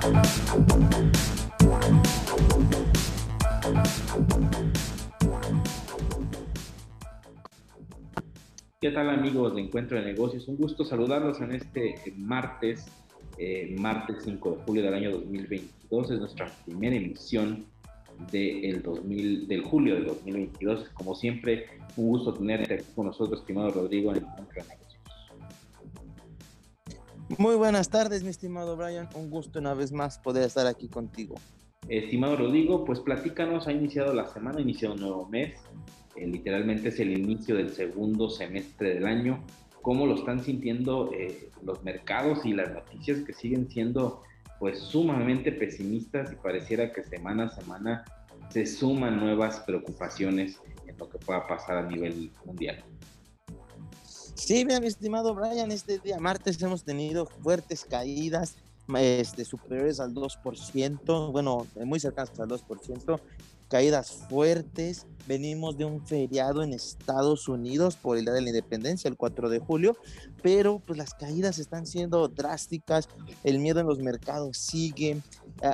¿Qué tal amigos de Encuentro de Negocios? Un gusto saludarlos en este martes, eh, martes 5 de julio del año 2022. Es nuestra primera emisión del 2000, del julio de 2022. Como siempre, un gusto aquí con nosotros, estimado Rodrigo, en Encuentro de Negocios. Muy buenas tardes, mi estimado Brian. Un gusto una vez más poder estar aquí contigo. Estimado Rodrigo, pues platícanos, ha iniciado la semana, ha iniciado un nuevo mes, eh, literalmente es el inicio del segundo semestre del año. ¿Cómo lo están sintiendo eh, los mercados y las noticias que siguen siendo pues sumamente pesimistas y pareciera que semana a semana se suman nuevas preocupaciones en lo que pueda pasar a nivel mundial? Sí, mi estimado Brian, este día martes hemos tenido fuertes caídas este, superiores al 2%, bueno, muy cercanas al 2%, caídas fuertes. Venimos de un feriado en Estados Unidos por el Día de la Independencia, el 4 de julio, pero pues las caídas están siendo drásticas, el miedo en los mercados sigue,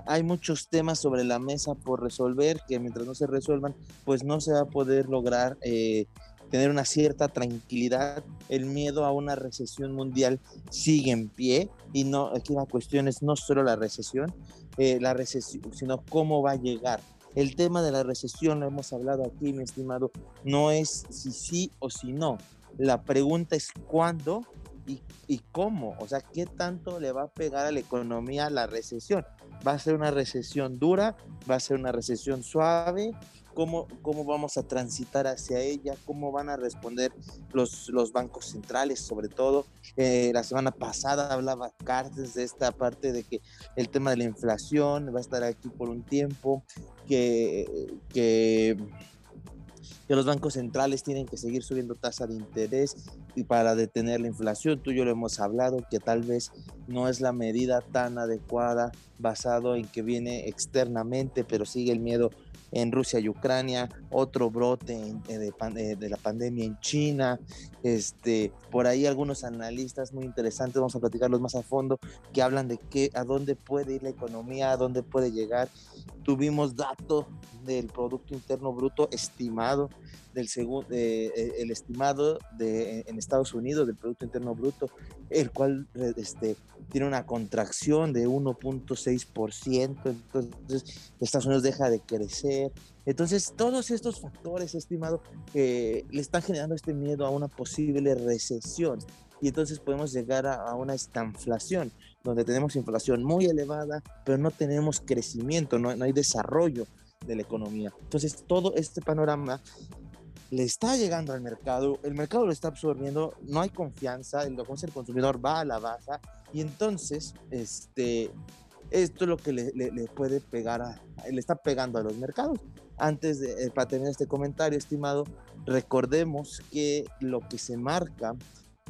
hay muchos temas sobre la mesa por resolver que mientras no se resuelvan, pues no se va a poder lograr eh, tener una cierta tranquilidad. El miedo a una recesión mundial sigue en pie y no, aquí la cuestión es no solo la recesión, eh, la recesión, sino cómo va a llegar. El tema de la recesión, lo hemos hablado aquí, mi estimado, no es si sí o si no. La pregunta es cuándo y, cómo. O sea, qué tanto le va a pegar a la economía la recesión. ¿Va a ser una recesión dura? ¿Va a ser una recesión suave? cómo, cómo vamos a transitar hacia ella, cómo van a responder los, los bancos centrales, sobre todo. Eh, la semana pasada hablaba Cartes de esta parte de que el tema de la inflación va a estar aquí por un tiempo, que, que, que los bancos centrales tienen que seguir subiendo tasa de interés y para detener la inflación. Tú y yo lo hemos hablado, que tal vez no es la medida tan adecuada basado en que viene externamente, pero sigue el miedo en Rusia y Ucrania, otro brote de, de, la pandemia en China, este, por ahí algunos analistas muy interesantes, vamos a platicarlos más a fondo, que hablan de qué, a dónde puede ir la economía, a dónde puede llegar. Tuvimos datos del Producto Interno Bruto estimado del segundo, eh, eh, el estimado de, en Estados Unidos del Producto Interno Bruto, el cual este, tiene una contracción de 1.6%, entonces Estados Unidos deja de crecer. Entonces, todos estos factores, estimado, le están generando este miedo a una posible recesión. Y entonces podemos llegar a, a una estanflación, donde tenemos inflación muy elevada, pero no tenemos crecimiento, no, no hay desarrollo de la economía. Entonces, todo este panorama le está llegando al mercado, el mercado lo está absorbiendo, no hay confianza, el, el consumidor va a la baja y entonces este, esto es lo que le, puede pegar, a, le está pegando a los mercados. Antes de, eh, para terminar este comentario, estimado, recordemos que lo que se marca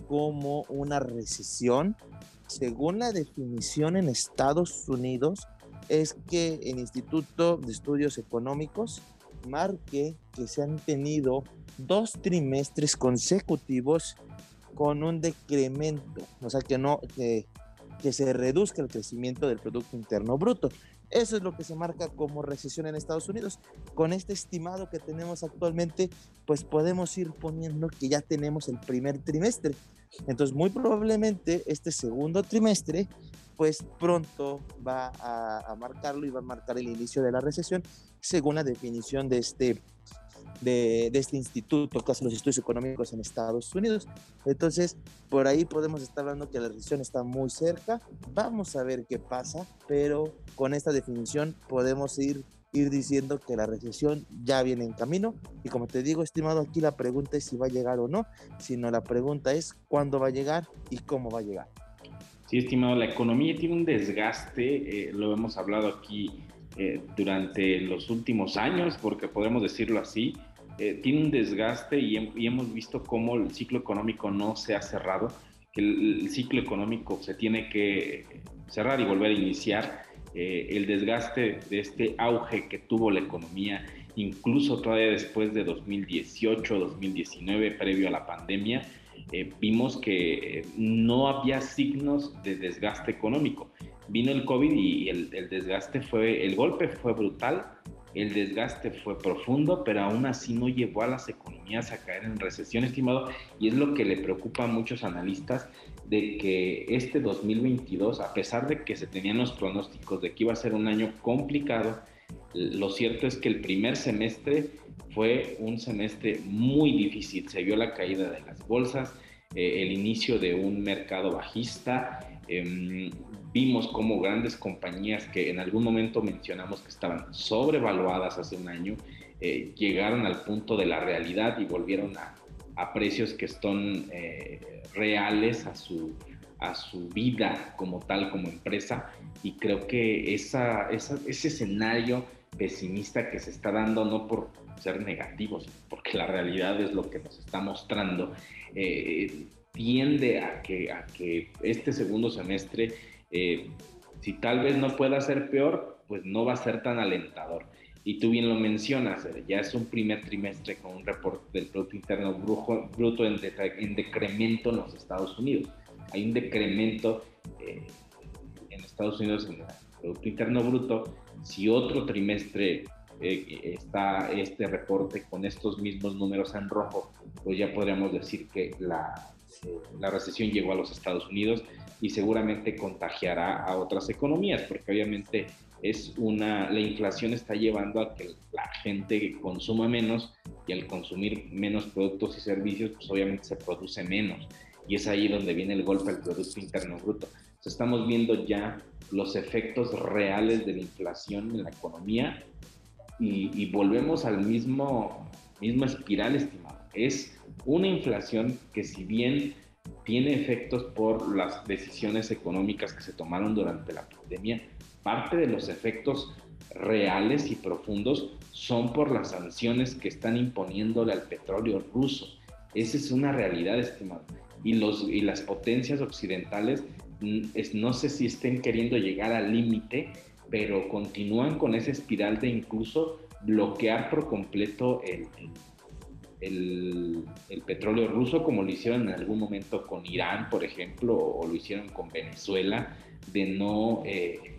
como una recesión, según la definición en Estados Unidos, es que el Instituto de Estudios Económicos marque que se han tenido dos trimestres consecutivos con un decremento, o sea, que no, que, que se reduzca el crecimiento del Producto Interno Bruto. Eso es lo que se marca como recesión en Estados Unidos. Con este estimado que tenemos actualmente, pues podemos ir poniendo que ya tenemos el primer trimestre. Entonces, muy probablemente este segundo trimestre pues pronto va a, marcarlo y va a marcar el inicio de la recesión, según la definición de este, de, este instituto que hace los estudios económicos en Estados Unidos. Entonces, por ahí podemos estar hablando que la recesión está muy cerca. Vamos a ver qué pasa, pero con esta definición podemos ir ir diciendo que la recesión ya viene en camino y como te digo estimado aquí la pregunta es si va a llegar o no sino la pregunta es cuándo va a llegar y cómo va a llegar Sí, estimado, la economía tiene un desgaste, eh, lo hemos hablado aquí eh, durante los últimos años, porque podemos decirlo así, eh, tiene un desgaste y, hemos visto cómo el ciclo económico no se ha cerrado, que el, ciclo económico se tiene que cerrar y volver a iniciar. el desgaste de este auge que tuvo la economía, incluso todavía después de 2018, 2019, previo a la pandemia, eh, vimos que no había signos de desgaste económico. vino el COVID y el, el, desgaste fue, el golpe fue brutal, el desgaste fue profundo, pero aún así no llevó a las economías a caer en recesión, estimado, y es lo que le preocupa a muchos analistas de que este 2022, a pesar de que se tenían los pronósticos de que iba a ser un año complicado, lo cierto es que el primer semestre fue un semestre muy difícil, se vio la caída de las bolsas, eh, el inicio de un mercado bajista, em, vimos como grandes compañías que en algún momento mencionamos que estaban sobrevaluadas hace un año, eh, llegaron al punto de la realidad y volvieron a, a precios que son eh, reales a su, a su vida como tal, como empresa. Y creo que esa, esa, ese escenario pesimista que se está dando, no por ser negativos, porque la realidad es lo que nos está mostrando, eh, tiende a que, a que este segundo semestre eh, si tal vez no pueda ser peor, pues no va a ser tan alentador. Y tú bien lo mencionas, eh, ya es un primer trimestre con un reporte del Producto Interno Bruto en, decremento en los Estados Unidos. Hay un decremento eh, en Estados Unidos en el Producto Interno Bruto. Si otro trimestre está este reporte con estos mismos números en rojo, pues ya podríamos decir que la, la recesión llegó a los Estados Unidos y seguramente contagiará a otras economías, porque obviamente es una, la inflación está llevando a que la gente consuma menos y al consumir menos productos y servicios, pues obviamente se produce menos. Y es ahí donde viene el golpe al Producto Interno Bruto. estamos viendo ya los efectos reales de la inflación en la economía y, y volvemos al mismo, mismo espiral, estimado. Es una inflación que si bien tiene efectos por las decisiones económicas que se tomaron durante la pandemia. Parte de los efectos reales y profundos son por las sanciones que están imponiéndole al petróleo ruso. Esa es una realidad, estimado. Y, los, y las potencias occidentales mm, no sé si estén queriendo llegar al límite, pero continúan con esa espiral de incluso bloquear por completo el, el, petróleo ruso, como lo hicieron en algún momento con Irán, por ejemplo, o lo hicieron con Venezuela, de no, eh,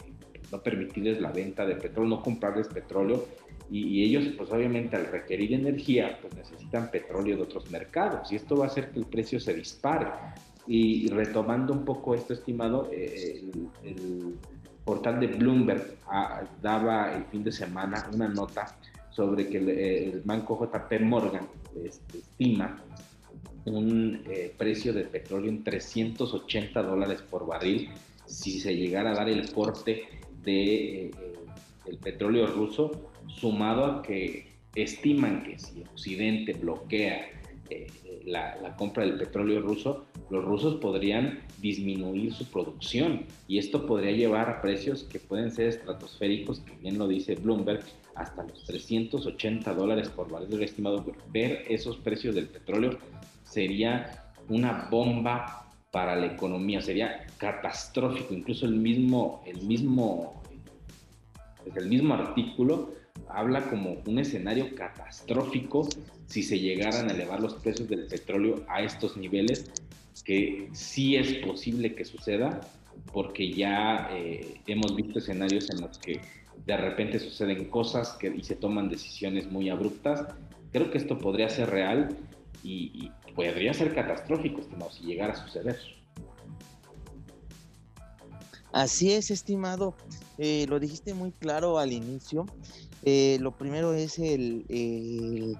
no permitirles la venta de petróleo, no comprarles petróleo. Y, ellos, pues obviamente al requerir energía, pues necesitan petróleo de otros mercados. Y esto va a hacer que el precio se dispare. Y, retomando un poco esto, estimado, eh, el, portal de Bloomberg ah, daba el fin de semana una nota sobre que el, banco JP Morgan estima un eh, precio de petróleo en 380 dólares por barril si se llegara a dar el corte de, eh, el petróleo ruso, sumado a que estiman que si Occidente bloquea eh, la, la, compra del petróleo ruso, los rusos podrían disminuir su producción y esto podría llevar a precios que pueden ser estratosféricos, que bien lo dice Bloomberg, hasta los 380 dólares por barril estimado. Ver esos precios del petróleo sería una bomba para la economía, sería catastrófico. Incluso el mismo, el mismo, el mismo artículo habla como un escenario catastrófico si se llegaran a elevar los precios del petróleo a estos niveles, que sí es posible que suceda, porque ya eh, hemos visto escenarios en los que de repente suceden cosas y se toman decisiones muy abruptas. Creo que esto podría ser real y, podría ser catastrófico, estimado, si llegara a suceder. Así es, estimado. Eh, lo dijiste muy claro al inicio. Eh, lo primero es el,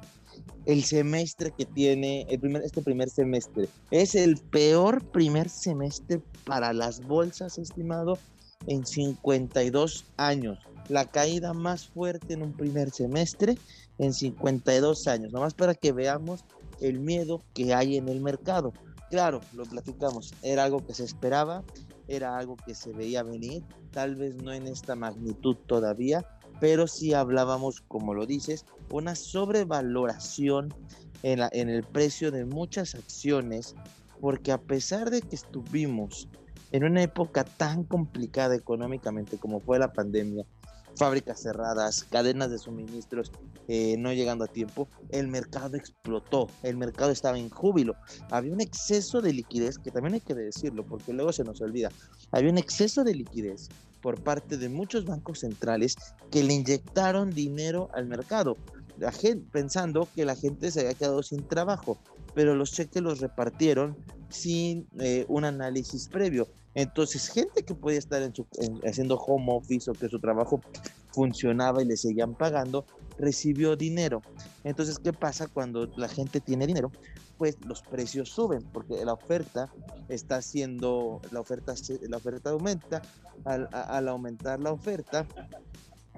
semestre que tiene, el primer, este primer semestre. Es el peor primer semestre para las bolsas, estimado, en 52 años la caída más fuerte en un primer semestre en 52 años, nomás para que veamos el miedo que hay en el mercado. Claro, lo platicamos, era algo que se esperaba, era algo que se veía venir, tal vez no en esta magnitud todavía, pero sí hablábamos, como lo dices, una sobrevaloración en, la, en el precio de muchas acciones, porque a pesar de que estuvimos en una época tan complicada económicamente como fue la pandemia, fábricas cerradas, cadenas de suministros eh, no llegando a tiempo, el mercado explotó, el mercado estaba en júbilo, había un exceso de liquidez, que también hay que decirlo, porque luego se nos olvida, había un exceso de liquidez por parte de muchos bancos centrales que le inyectaron dinero al mercado, la gente, pensando que la gente se había quedado sin trabajo, pero los cheques los repartieron sin eh, un análisis previo. Entonces, gente que podía estar haciendo home office o que su trabajo funcionaba y le seguían pagando, recibió dinero. Entonces, ¿qué pasa cuando la gente tiene dinero? Pues los precios suben porque la oferta está haciendo, la oferta, la oferta aumenta. Al, aumentar la oferta,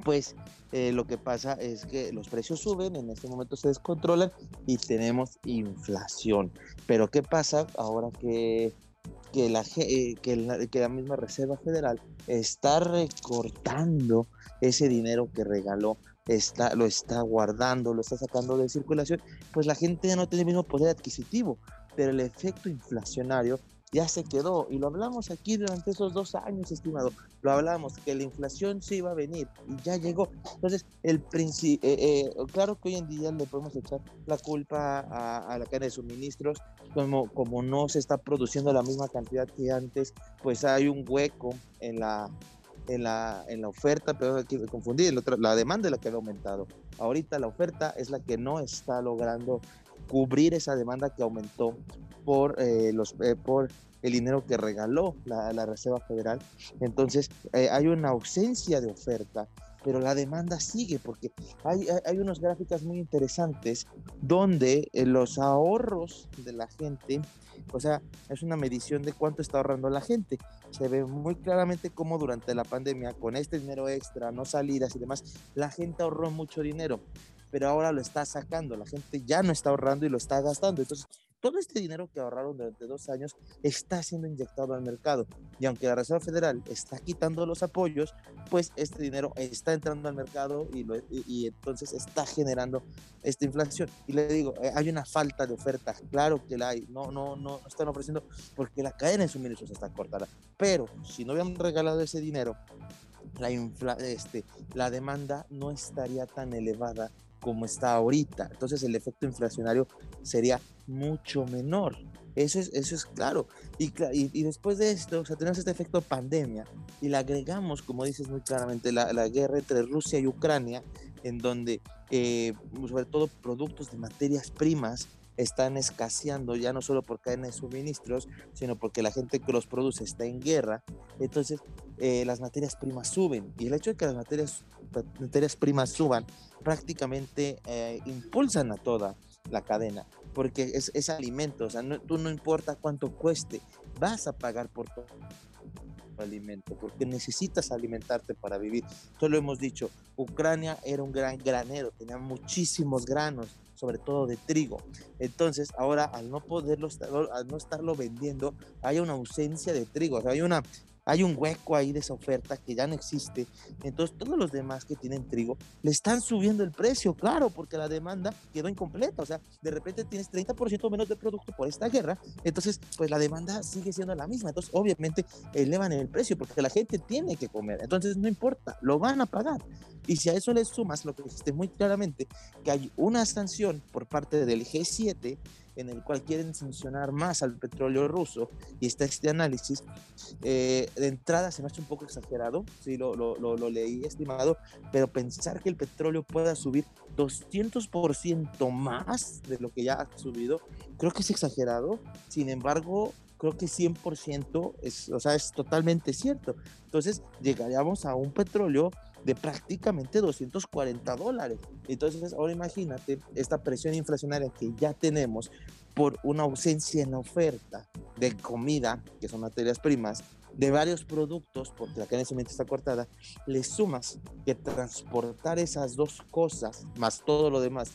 pues eh, lo que pasa es que los precios suben, en este momento se descontrolan y tenemos inflación. Pero ¿qué pasa ahora que, que, la, eh, que, la, que la misma Reserva Federal está recortando ese dinero que regaló Está, lo está guardando, lo está sacando de circulación, pues la gente ya no tiene el mismo poder adquisitivo, pero el efecto inflacionario ya se quedó. Y lo hablamos aquí durante esos dos años, estimado. Lo hablamos, que la inflación sí iba a venir y ya llegó. Entonces, el eh, eh, claro que hoy en día le podemos echar la culpa a, la cadena de suministros, como, como no se está produciendo la misma cantidad que antes, pues hay un hueco en la, en la, en la oferta, pero hay que confundir, la demanda es la que ha aumentado. Ahorita la oferta es la que no está logrando cubrir esa demanda que aumentó por, eh, los, eh, por el dinero que regaló la, la Reserva Federal. Entonces, eh, hay una ausencia de oferta, pero la demanda sigue porque hay, hay unas gráficas muy interesantes donde los ahorros de la gente, o sea, es una medición de cuánto está ahorrando la gente. Se ve muy claramente cómo durante la pandemia, con este dinero extra, no salidas y demás, la gente ahorró mucho dinero pero ahora lo está sacando, la gente ya no está ahorrando y lo está gastando. Entonces, todo este dinero que ahorraron durante dos años está siendo inyectado al mercado. Y aunque la Reserva Federal está quitando los apoyos, pues este dinero está entrando al mercado y, y, entonces está generando esta inflación. Y le digo, eh, hay una falta de oferta, claro que la hay, no, no, no están ofreciendo porque la cadena de suministros está cortada. Pero si no hubieran regalado ese dinero, la, este, la demanda no estaría tan elevada como está ahorita. Entonces el efecto inflacionario sería mucho menor. Eso es, eso es claro. Y, y, después de esto, o sea, tenemos este efecto pandemia y le agregamos, como dices muy claramente, la, la guerra entre Rusia y Ucrania, en donde eh, sobre todo productos de materias primas están escaseando ya no solo por cadena de suministros, sino porque la gente que los produce está en guerra. Entonces, eh, las materias primas suben. Y el hecho de que las materias, materias primas suban prácticamente eh, impulsan a toda la cadena, porque es, es alimento. O sea, tú no importa cuánto cueste, vas a pagar por todo alimento, porque necesitas alimentarte para vivir. Esto lo hemos dicho, Ucrania era un gran granero, tenía muchísimos granos, sobre todo de trigo. Entonces, ahora al no poderlo, al no estarlo vendiendo, hay una ausencia de trigo, o sea, hay una hay un hueco ahí de esa oferta que ya no existe. Entonces todos los demás que tienen trigo le están subiendo el precio, claro, porque la demanda quedó incompleta. O sea, de repente tienes 30% menos de producto por esta guerra, entonces pues la demanda sigue siendo la misma. Entonces obviamente elevan el precio porque la gente tiene que comer. Entonces no importa, lo van a pagar. Y si a eso le sumas lo que dijiste muy claramente, que hay una sanción por parte del G7 en el cual quieren sancionar más al petróleo ruso y está este análisis, eh, de entrada se me hace un poco exagerado, sí, lo, lo, lo, leí estimado, pero pensar que el petróleo pueda subir 200% más de lo que ya ha subido, creo que es exagerado, sin embargo, creo que 100% es, o sea, es totalmente cierto. Entonces, llegaríamos a un petróleo de prácticamente 240 dólares. Entonces, ahora imagínate esta presión inflacionaria que ya tenemos por una ausencia en la oferta de comida, que son materias primas, de varios productos, porque la cadena de suministro está cortada, le sumas que transportar esas dos cosas, más todo lo demás,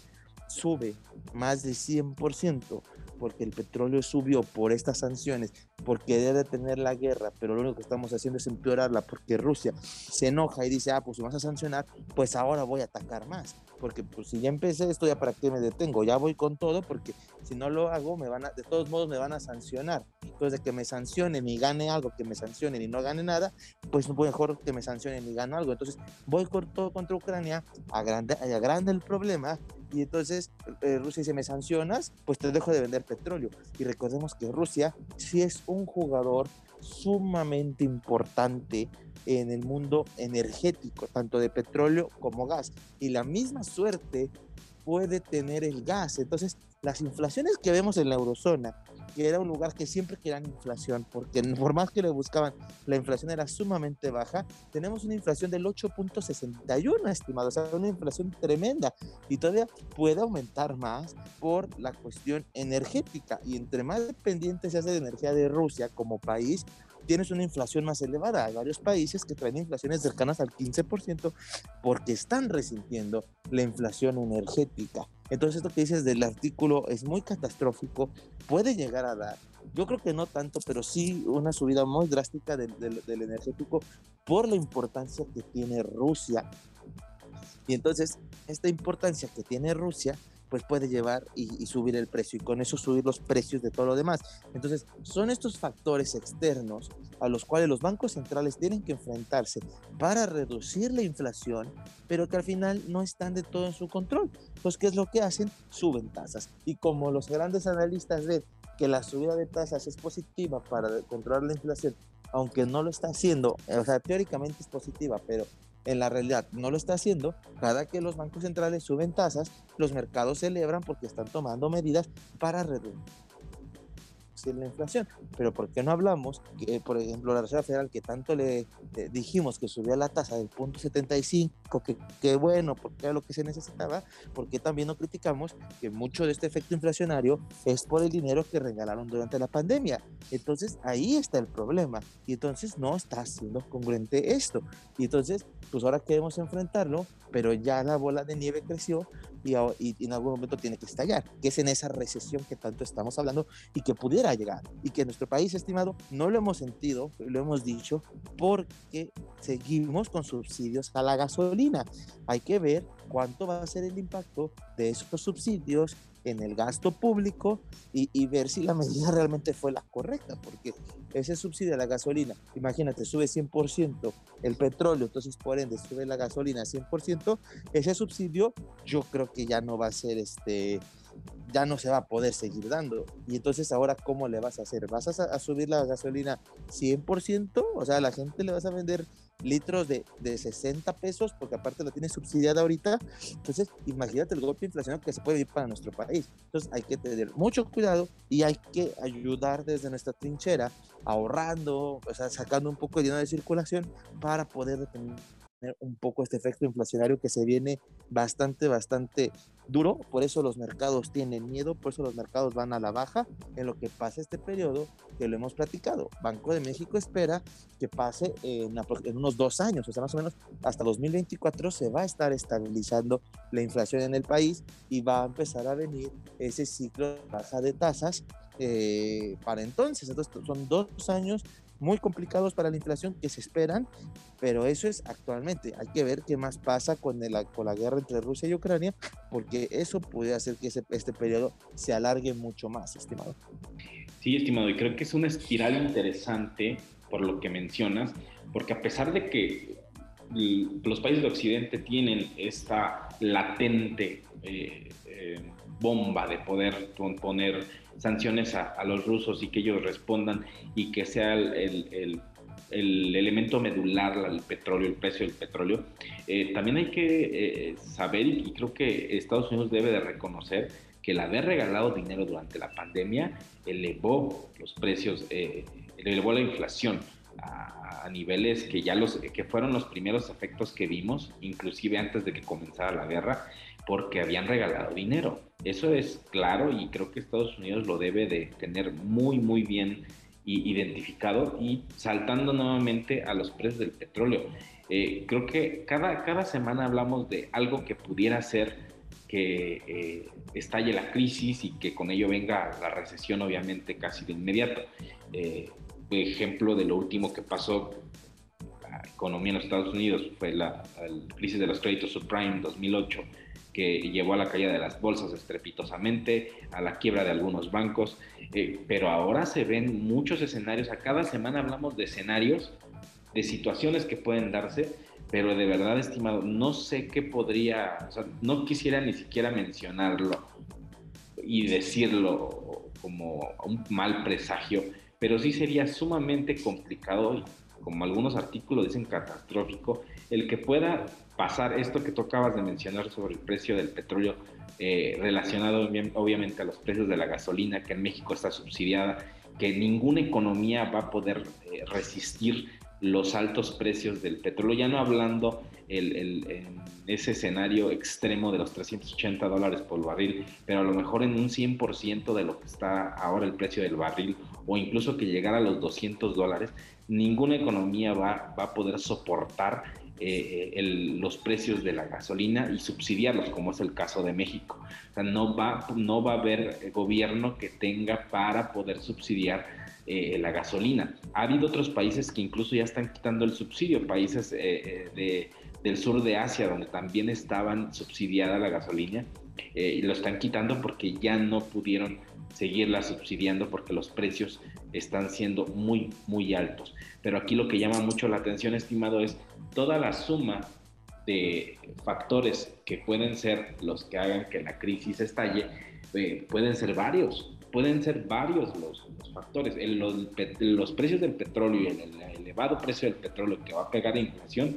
sube más de 100%, porque el petróleo subió por estas sanciones, porque debe tener la guerra, pero lo único que estamos haciendo es empeorarla porque Rusia se enoja y dice, ah, pues si vas a sancionar, pues ahora voy a atacar más. Porque pues si ya empecé esto, ya para qué me detengo, ya voy con todo, porque si no lo hago, me van a, de todos modos me van a sancionar. Entonces, de que me sancionen y gane algo, que me sancionen y no gane nada, pues mejor que me sancionen y gane algo. Entonces, voy con todo contra Ucrania, agranda, agranda el problema y entonces eh, Rusia dice, me sancionas, pues te dejo de vender petróleo. Y recordemos que Rusia sí es un jugador sumamente importante en el mundo energético, tanto de petróleo como gas. Y la misma suerte puede tener el gas. Entonces, las inflaciones que vemos en la eurozona, que era un lugar que siempre querían inflación, porque por más que le buscaban, la inflación era sumamente baja, tenemos una inflación del 8.61, estimado, o sea, una inflación tremenda y todavía puede aumentar más por la cuestión energética. Y entre más dependiente se hace de energía de Rusia como país, tienes una inflación más elevada. Hay varios países que traen inflaciones cercanas al 15% porque están resintiendo la inflación energética. Entonces, esto que dices del artículo es muy catastrófico, puede llegar a dar. Yo creo que no tanto, pero sí una subida muy drástica del, del energético por la importancia que tiene Rusia. Y entonces, esta importancia que tiene Rusia pues puede llevar y, subir el precio y con eso subir los precios de todo lo demás. Entonces, son estos factores externos a los cuales los bancos centrales tienen que enfrentarse para reducir la inflación, pero que al final no están de todo en su control. Pues, ¿qué es lo que hacen? Suben tasas. Y como los grandes analistas ven que la subida de tasas es positiva para controlar la inflación, aunque no lo está haciendo, o sea, teóricamente es positiva, pero en la realidad no lo está haciendo. Cada que los bancos centrales suben tasas, los mercados celebran porque están tomando medidas para reducir la inflación. Pero ¿por qué no hablamos que, por ejemplo, la Reserva Federal, que tanto le, dijimos que subía la tasa del punto 75, que, que bueno, porque era lo que se necesitaba, porque también no criticamos que mucho de este efecto inflacionario es por el dinero que regalaron durante la pandemia. Entonces ahí está el problema. Y entonces no está siendo congruente esto. Y entonces, pues ahora queremos enfrentarlo, pero ya la bola de nieve creció y, y, en algún momento tiene que estallar, que es en esa recesión que tanto estamos hablando y que pudiera llegar. Y que nuestro país, estimado, no lo hemos sentido, lo hemos dicho, porque seguimos con subsidios a la gasolina. Hay que ver cuánto va a ser el impacto de esos subsidios en el gasto público y, y, ver si la medida realmente fue la correcta, porque ese subsidio a la gasolina, imagínate, sube 100% el petróleo, entonces por ende sube la gasolina 100%, ese subsidio yo creo que ya no va a ser este ya no se va a poder seguir dando. Y entonces ahora, ¿cómo le vas a hacer? ¿Vas a, subir la gasolina 100%? O sea, a la gente le vas a vender litros de, de 60 pesos, porque aparte la tiene subsidiada ahorita. Entonces, imagínate el golpe inflacionario que se puede ir para nuestro país. Entonces, hay que tener mucho cuidado y hay que ayudar desde nuestra trinchera, ahorrando, o sea, sacando un poco de dinero de circulación para poder detener un poco este efecto inflacionario que se viene bastante, bastante duro. Por eso los mercados tienen miedo, por eso los mercados van a la baja en lo que pasa este periodo que lo hemos platicado. Banco de México espera que pase en, en unos dos años, o sea, más o menos hasta 2024 se va a estar estabilizando la inflación en el país y va a empezar a venir ese ciclo de baja de tasas eh, para entonces. Entonces son dos años muy complicados para la inflación que se esperan, pero eso es actualmente. Hay que ver qué más pasa con, el, con la guerra entre Rusia y Ucrania, porque eso puede hacer que este periodo se alargue mucho más, estimado. Sí, estimado, y creo que es una espiral interesante por lo que mencionas, porque a pesar de que los países de Occidente tienen esta latente eh, eh, bomba de poder poner sanciones a, los rusos y que ellos respondan y que sea el, elemento medular el petróleo, el precio del petróleo, eh, también hay que eh, saber y creo que Estados Unidos debe de reconocer que el haber regalado dinero durante la pandemia elevó los precios, eh, elevó la inflación a, a, niveles que ya los que fueron los primeros efectos que vimos, inclusive antes de que comenzara la guerra, porque habían regalado dinero. Eso es claro y creo que Estados Unidos lo debe de tener muy, muy bien identificado y saltando nuevamente a los precios del petróleo. Eh, creo que cada, cada semana hablamos de algo que pudiera ser que eh, estalle la crisis y que con ello venga la recesión obviamente casi de inmediato. Eh, ejemplo de lo último que pasó economía en Estados Unidos, fue la, crisis de los créditos subprime 2008, que llevó a la caída de las bolsas estrepitosamente, a la quiebra de algunos bancos, eh, pero ahora se ven muchos escenarios, a cada semana hablamos de escenarios, de situaciones que pueden darse, pero de verdad, estimado, no sé qué podría, o sea, no quisiera ni siquiera mencionarlo y decirlo como un mal presagio, pero sí sería sumamente complicado, como algunos artículos dicen catastrófico, el que pueda pasar esto que tú acabas de mencionar sobre el precio del petróleo eh, relacionado obviamente a los precios de la gasolina, que en México está subsidiada, que ninguna economía va a poder eh, resistir los altos precios del petróleo, ya no hablando el, en ese escenario extremo de los 380 dólares por barril, pero a lo mejor en un 100% de lo que está ahora el precio del barril o incluso que llegara a los 200 dólares, ninguna economía va, va a poder soportar eh, los precios de la gasolina y subsidiarlos, como es el caso de México. O sea, no va, no va a haber gobierno que tenga para poder subsidiar eh, la gasolina. Ha habido otros países que incluso ya están quitando el subsidio, países eh, de, del sur de Asia, donde también estaban subsidiada la gasolina, y lo están quitando porque ya no pudieron seguirla subsidiando porque los precios están siendo muy, muy altos. Pero aquí lo que llama mucho la atención, estimado, es toda la suma de factores que pueden ser los que hagan que la crisis estalle, eh, pueden ser varios, pueden ser varios los, factores. los, precios del petróleo y el, elevado precio del petróleo que va a pegar a inflación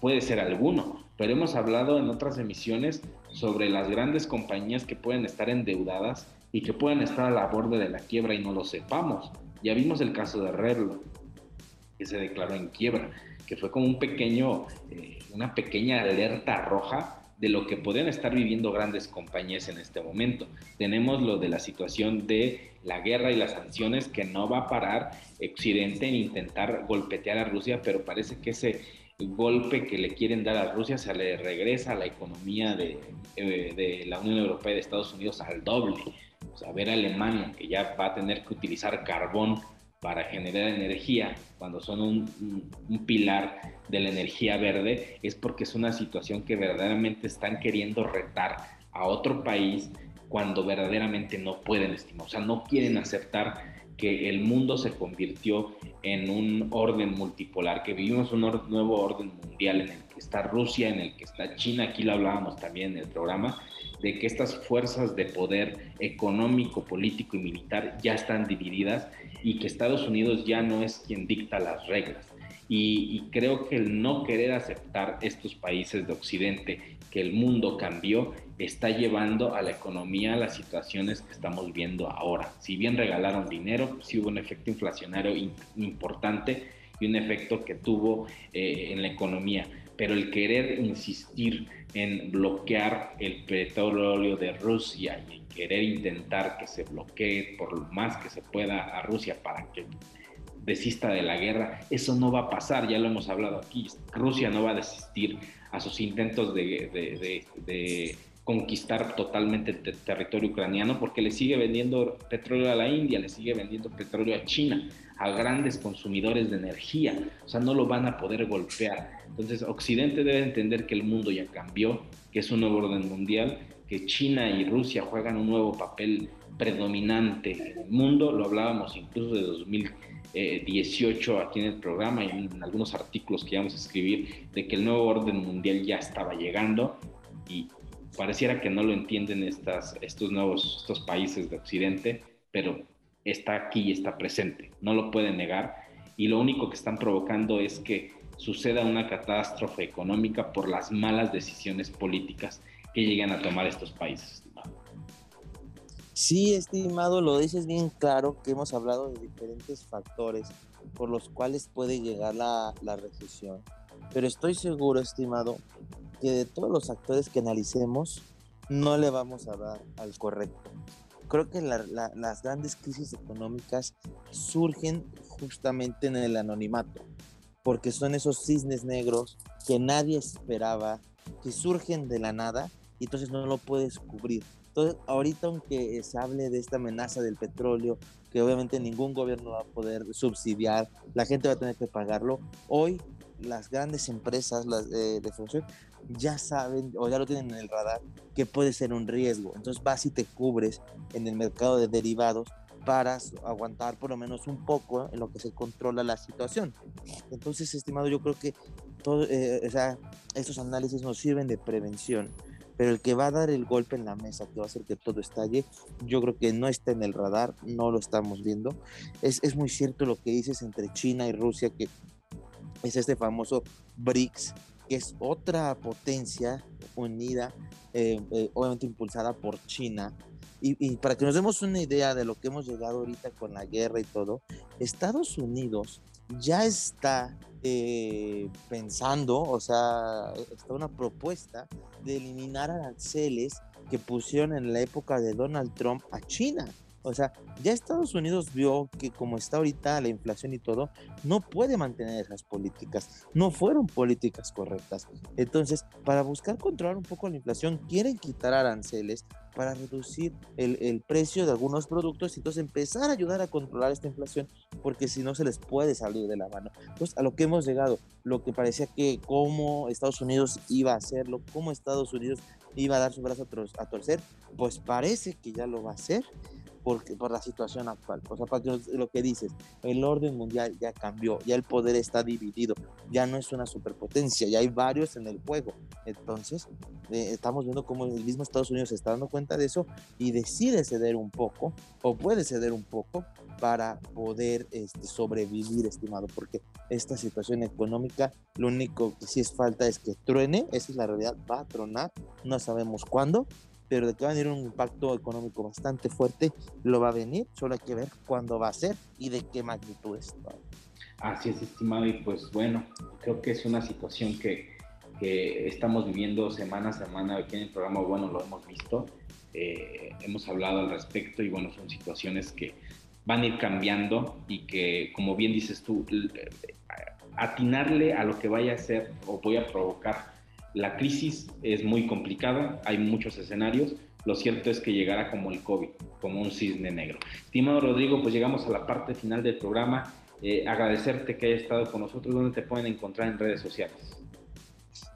puede ser alguno, pero hemos hablado en otras emisiones sobre las grandes compañías que pueden estar endeudadas y que pueden estar a la borde de la quiebra y no lo sepamos. Ya vimos el caso de Revlo, que se declaró en quiebra, que fue como un pequeño, eh, una pequeña alerta roja de lo que podrían estar viviendo grandes compañías en este momento. Tenemos lo de la situación de la guerra y las sanciones que no va a parar Occidente en intentar golpetear a Rusia, pero parece que ese golpe que le quieren dar a Rusia se le regresa a la economía de, eh, de la Unión Europea y de Estados Unidos al doble. O sea, ver a Alemania que ya va a tener que utilizar carbón para generar energía, cuando son un, un, pilar de la energía verde, es porque es una situación que verdaderamente están queriendo retar a otro país cuando verdaderamente no pueden estimar, o sea, no quieren aceptar que el mundo se convirtió en un orden multipolar, que vivimos un nuevo orden mundial en el que está Rusia, en el que está China, aquí lo hablábamos también en el programa, de que estas fuerzas de poder económico, político y militar ya están divididas y que Estados Unidos ya no es quien dicta las reglas. Y, creo que el no querer aceptar estos países de Occidente, que el mundo cambió, está llevando a la economía a las situaciones que estamos viendo ahora. Si bien regalaron dinero, sí hubo un efecto inflacionario importante y un efecto que tuvo eh, en la economía. Pero el querer insistir en bloquear el petróleo de Rusia y en querer intentar que se bloquee por lo más que se pueda a Rusia para que desista de la guerra, eso no va a pasar, ya lo hemos hablado aquí, Rusia no va a desistir a sus intentos de, conquistar totalmente el territorio ucraniano porque le sigue vendiendo petróleo a la India, le sigue vendiendo petróleo a China, a grandes consumidores de energía, o sea, no lo van a poder golpear. Entonces, Occidente debe entender que el mundo ya cambió, que es un nuevo orden mundial, que China y Rusia juegan un nuevo papel predominante en el mundo, lo hablábamos incluso de 2000 18 aquí en el programa y en algunos artículos que íbamos a escribir de que el nuevo orden mundial ya estaba llegando y pareciera que no lo entienden estas, estos nuevos estos países de Occidente, pero está aquí y está presente, no lo pueden negar y lo único que están provocando es que suceda una catástrofe económica por las malas decisiones políticas que llegan a tomar estos países. Sí, estimado, lo dices bien claro que hemos hablado de diferentes factores por los cuales puede llegar la, recesión. Pero estoy seguro, estimado, que de todos los actores que analicemos, no le vamos a dar al correcto. Creo que las grandes crisis económicas surgen justamente en el anonimato, porque son esos cisnes negros que nadie esperaba, que surgen de la nada y entonces no lo puedes cubrir. Entonces, ahorita aunque se hable de esta amenaza del petróleo, que obviamente ningún gobierno va a poder subsidiar, la gente va a tener que pagarlo, hoy las grandes empresas las, de formación ya saben o ya lo tienen en el radar que puede ser un riesgo. Entonces vas y te cubres en el mercado de derivados para aguantar por lo menos un poco en lo que se controla la situación. Entonces, estimado, yo creo que todo, eh, o sea, estos análisis nos sirven de prevención, pero el que va a dar el golpe en la mesa, que va a hacer que todo estalle, yo creo que no está en el radar, no lo estamos viendo. Es, es muy cierto lo que dices entre China y Rusia, que es este famoso BRICS, que es otra potencia unida, eh, eh, obviamente impulsada por China. Y, para que nos demos una idea de lo que hemos llegado ahorita con la guerra y todo, Estados Unidos ya está eh, pensando, o sea, está una propuesta de eliminar aranceles que pusieron en la época de Donald Trump a China. O sea, ya Estados Unidos vio que como está ahorita la inflación y todo, no puede mantener esas políticas. No fueron políticas correctas. Entonces, para buscar controlar un poco la inflación, quieren quitar aranceles para reducir el, precio de algunos productos y entonces empezar a ayudar a controlar esta inflación, porque si no se les puede salir de la mano. Entonces, a lo que hemos llegado, lo que parecía que como Estados Unidos iba a hacerlo, como Estados Unidos iba a dar su brazo a torcer, pues parece que ya lo va a hacer por, la situación actual. O sea, lo que dices, el orden mundial ya cambió, ya el poder está dividido, ya no es una superpotencia, ya hay varios en el juego. Entonces, eh, estamos viendo cómo el mismo Estados Unidos se está dando cuenta de eso y decide ceder un poco, o puede ceder un poco, para poder este, sobrevivir, estimado, porque esta situación económica, lo único que sí es falta es que truene, esa es la realidad, va a tronar, no sabemos cuándo, pero de que va a venir un impacto económico bastante fuerte, lo va a venir, solo hay que ver cuándo va a ser y de qué magnitud es. Así es, estimado, y pues bueno, creo que es una situación que, que estamos viviendo semana a semana aquí en el programa, bueno, lo hemos visto, eh, hemos hablado al respecto y bueno, son situaciones que van a ir cambiando y que, como bien dices tú, atinarle a lo que vaya a ser o voy a provocar la crisis es muy complicada, hay muchos escenarios. Lo cierto es que llegará como el COVID, como un cisne negro. Estimado Rodrigo, pues llegamos a la parte final del programa. Eh, agradecerte que hayas estado con nosotros. ¿Dónde te pueden encontrar en redes sociales?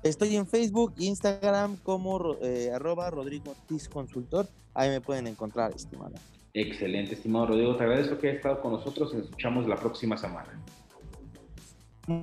Estoy en Facebook, Instagram como eh, arroba Rodrigo Consultor. Ahí me pueden encontrar, estimado. Excelente, estimado Rodrigo. Te agradezco que hayas estado con nosotros. Nos escuchamos la próxima semana.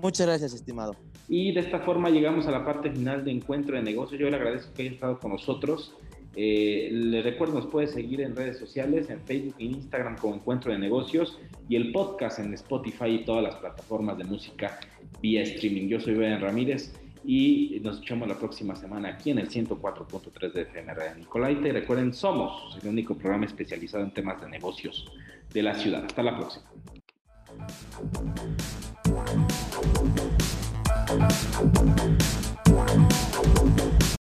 Muchas gracias, estimado. Y de esta forma llegamos a la parte final de Encuentro de Negocios. Yo le agradezco que haya estado con nosotros. Eh, le recuerdo, nos puede seguir en redes sociales, en Facebook e Instagram como Encuentro de Negocios y el podcast en Spotify y todas las plataformas de música vía streaming. Yo soy Brian Ramírez y nos escuchamos la próxima semana aquí en el 104.3 de FM Radio Nicolaita. Y recuerden, somos el único programa especializado en temas de negocios de la ciudad. Hasta la próxima. Thank you.